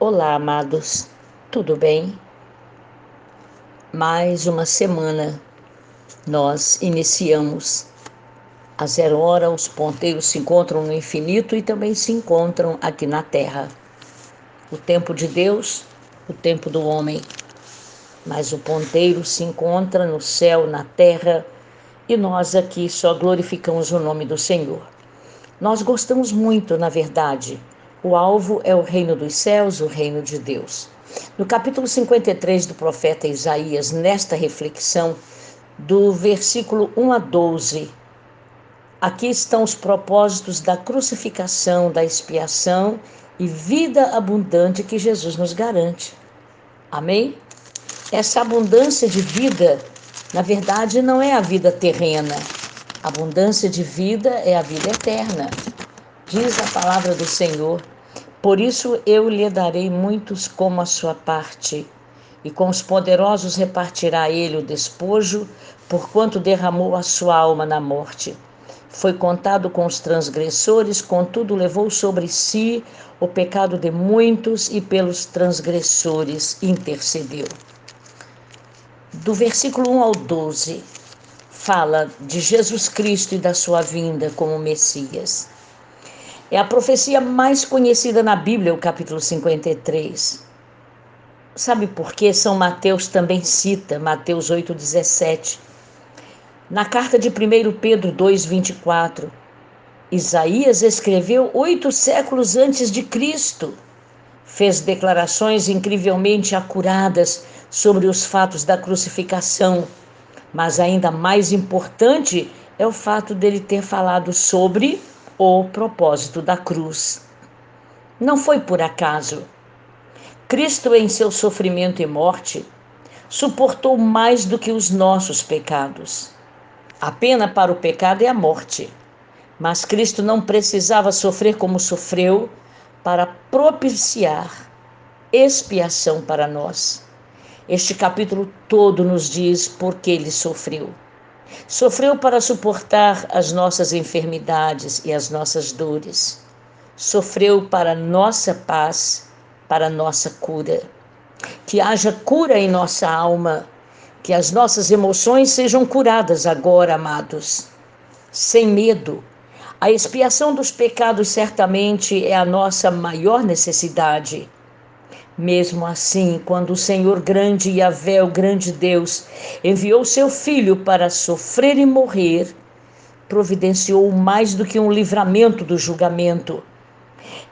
Olá, amados, tudo bem? Mais uma semana nós iniciamos. A zero hora, os ponteiros se encontram no infinito e também se encontram aqui na terra. O tempo de Deus, o tempo do homem. Mas o ponteiro se encontra no céu, na terra, e nós aqui só glorificamos o nome do Senhor. Nós gostamos muito, na verdade, o alvo é o reino dos céus, o reino de Deus. No capítulo 53 do profeta Isaías, nesta reflexão, do versículo 1 a 12, aqui estão os propósitos da crucificação, da expiação e vida abundante que Jesus nos garante. Amém? Essa abundância de vida, na verdade, não é a vida terrena. A abundância de vida é a vida eterna. Diz a palavra do Senhor: Por isso eu lhe darei muitos como a sua parte, e com os poderosos repartirá ele o despojo, porquanto derramou a sua alma na morte. Foi contado com os transgressores, contudo levou sobre si o pecado de muitos e pelos transgressores intercedeu. Do versículo 1 ao 12, fala de Jesus Cristo e da sua vinda como Messias. É a profecia mais conhecida na Bíblia, o capítulo 53. Sabe por quê? São Mateus também cita, Mateus 8,17. Na carta de 1 Pedro 2,24, Isaías escreveu oito séculos antes de Cristo. Fez declarações incrivelmente acuradas sobre os fatos da crucificação, mas ainda mais importante é o fato dele ter falado sobre o propósito da cruz. Não foi por acaso. Cristo, em seu sofrimento e morte, suportou mais do que os nossos pecados. A pena para o pecado é a morte, mas Cristo não precisava sofrer como sofreu para propiciar expiação para nós. Este capítulo todo nos diz por que ele sofreu. Sofreu para suportar as nossas enfermidades e as nossas dores. Sofreu para nossa paz, para nossa cura. Que haja cura em nossa alma, que as nossas emoções sejam curadas agora, amados. Sem medo. A expiação dos pecados certamente é a nossa maior necessidade. Mesmo assim, quando o Senhor grande Yahvé, o grande Deus, enviou seu filho para sofrer e morrer, providenciou mais do que um livramento do julgamento.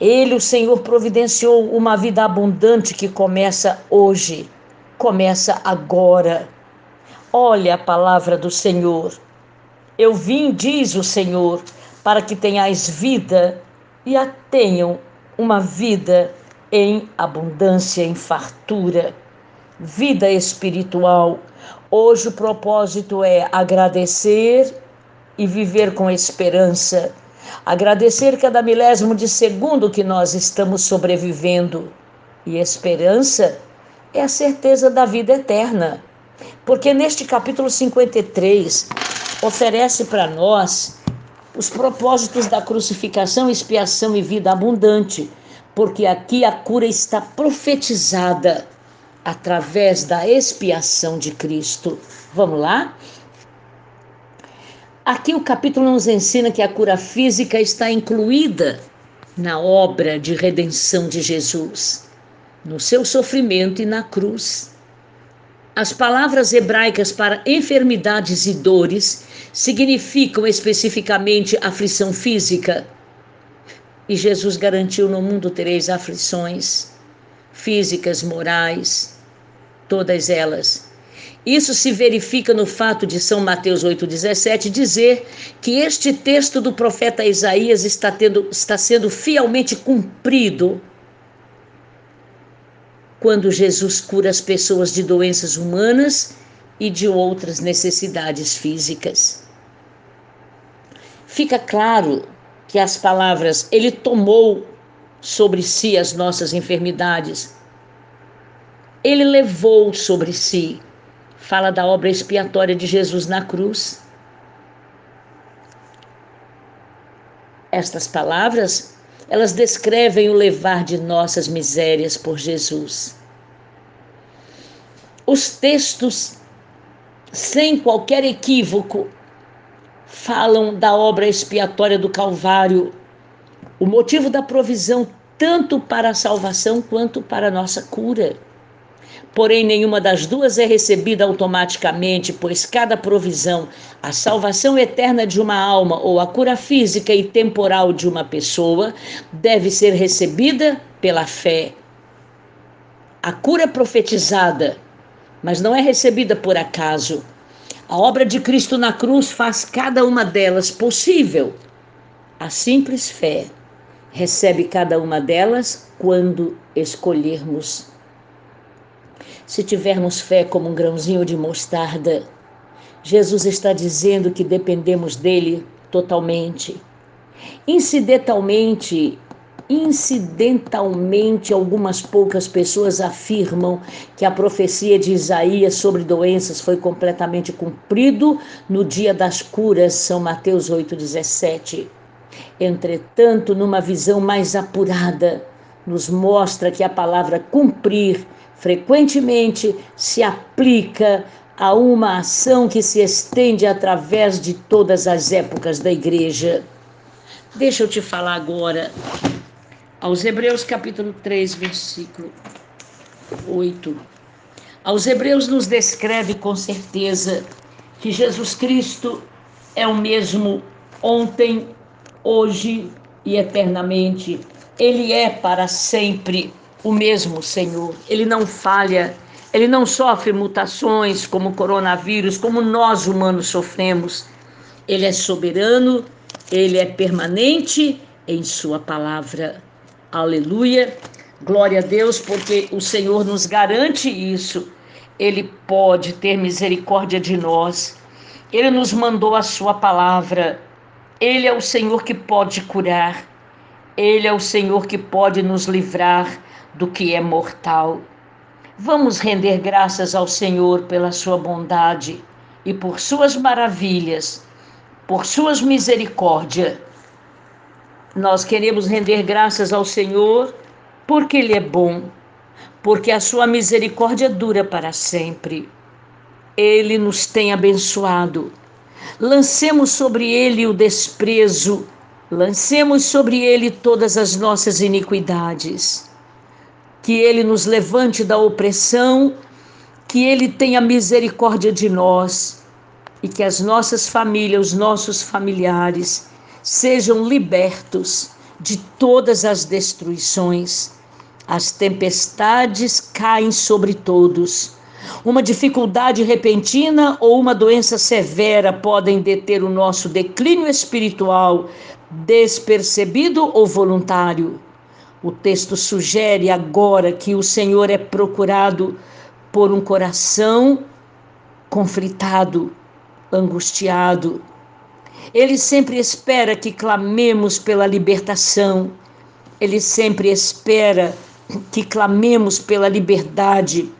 Ele, o Senhor, providenciou uma vida abundante que começa hoje, começa agora. Olha a palavra do Senhor. Eu vim, diz o Senhor, para que tenhais vida e a tenham uma vida em abundância, em fartura, vida espiritual. Hoje o propósito é agradecer e viver com esperança. Agradecer cada milésimo de segundo que nós estamos sobrevivendo. E esperança é a certeza da vida eterna. Porque neste capítulo 53 oferece para nós os propósitos da crucificação, expiação e vida abundante porque aqui a cura está profetizada através da expiação de Cristo. Vamos lá? Aqui o capítulo nos ensina que a cura física está incluída na obra de redenção de Jesus, no seu sofrimento e na cruz. As palavras hebraicas para enfermidades e dores significam especificamente aflição física e Jesus garantiu: no mundo tereis aflições físicas, morais, todas elas. Isso se verifica no fato de São Mateus 8,17 dizer que este texto do profeta Isaías está, tendo, está sendo fielmente cumprido quando Jesus cura as pessoas de doenças humanas e de outras necessidades físicas. Fica claro que as palavras Ele tomou sobre si as nossas enfermidades, Ele levou sobre si, fala da obra expiatória de Jesus na cruz. Estas palavras elas descrevem o levar de nossas misérias por Jesus. Os textos, sem qualquer equívoco, falam da obra expiatória do Calvário, o motivo da provisão tanto para a salvação quanto para a nossa cura. Porém, nenhuma das duas é recebida automaticamente, pois cada provisão, a salvação eterna de uma alma ou a cura física e temporal de uma pessoa, deve ser recebida pela fé. A cura profetizada, mas não é recebida por acaso. A obra de Cristo na cruz faz cada uma delas possível. A simples fé recebe cada uma delas quando escolhermos se tivermos fé como um grãozinho de mostarda. Jesus está dizendo que dependemos dele totalmente. Incidentalmente, incidentalmente, algumas poucas pessoas afirmam que a profecia de Isaías sobre doenças foi completamente cumprido no dia das curas, São Mateus 8:17. Entretanto, numa visão mais apurada, nos mostra que a palavra cumprir frequentemente se aplica a uma ação que se estende através de todas as épocas da igreja. Deixa eu te falar agora aos Hebreus capítulo 3, versículo 8. Aos Hebreus nos descreve com certeza que Jesus Cristo é o mesmo ontem, hoje e eternamente. Ele é para sempre o mesmo Senhor. Ele não falha, ele não sofre mutações como o coronavírus, como nós humanos sofremos. Ele é soberano, ele é permanente em Sua palavra. Aleluia. Glória a Deus, porque o Senhor nos garante isso. Ele pode ter misericórdia de nós. Ele nos mandou a Sua palavra. Ele é o Senhor que pode curar. Ele é o Senhor que pode nos livrar do que é mortal. Vamos render graças ao Senhor pela sua bondade e por suas maravilhas, por suas misericórdias. Nós queremos render graças ao Senhor porque Ele é bom, porque a sua misericórdia dura para sempre. Ele nos tem abençoado. Lancemos sobre Ele o desprezo, lancemos sobre Ele todas as nossas iniquidades que Ele nos levante da opressão, que Ele tenha misericórdia de nós e que as nossas famílias, os nossos familiares sejam libertos de todas as destruições. As tempestades caem sobre todos. Uma dificuldade repentina ou uma doença severa podem deter o nosso declínio espiritual, despercebido ou voluntário. O texto sugere agora que o Senhor é procurado por um coração conflitado, angustiado. Ele sempre espera que clamemos pela libertação. Ele sempre espera que clamemos pela liberdade.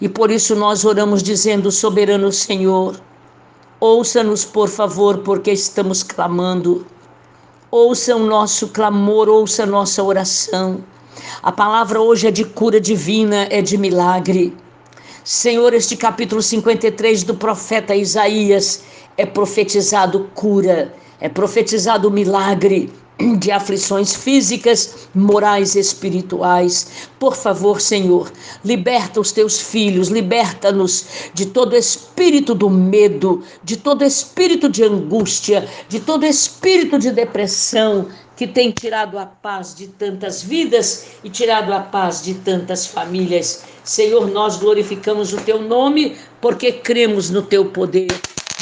E por isso nós oramos dizendo: Soberano Senhor, ouça-nos, por favor, porque estamos clamando. Ouça o nosso clamor, ouça a nossa oração. A palavra hoje é de cura divina, é de milagre. Senhor, este capítulo 53 do profeta Isaías é profetizado cura, é profetizado milagre de aflições físicas, morais e espirituais. Por favor, Senhor, liberta os teus filhos, liberta-nos de todo espírito do medo, de todo espírito de angústia, de todo espírito de depressão que tem tirado a paz de tantas vidas e tirado a paz de tantas famílias. Senhor, nós glorificamos o teu nome porque cremos no teu poder.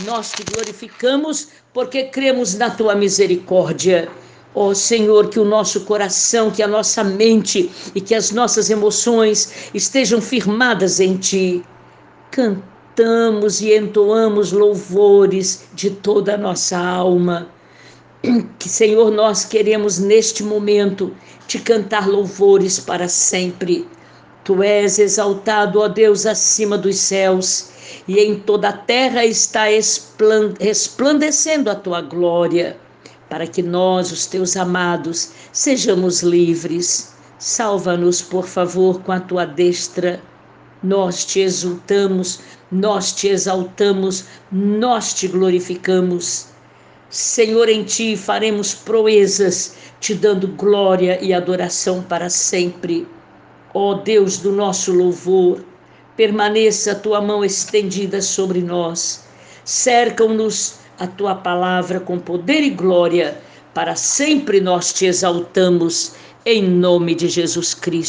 Nós te glorificamos porque cremos na tua misericórdia. Ó oh, Senhor, que o nosso coração, que a nossa mente e que as nossas emoções estejam firmadas em Ti. Cantamos e entoamos louvores de toda a nossa alma. Que, Senhor, nós queremos neste momento te cantar louvores para sempre. Tu és exaltado, ó Deus, acima dos céus, e em toda a terra está resplandecendo a tua glória. para que nós, os teus amados, sejamos livres. Salva-nos, por favor, com a tua destra. Nós te exultamos, nós te exaltamos, nós te glorificamos. Senhor, em ti faremos proezas, te dando glória e adoração para sempre. Ó Deus do nosso louvor, permaneça a tua mão estendida sobre nós. Cercam-nos a tua palavra com poder e glória. Para sempre nós te exaltamos, em nome de Jesus Cristo.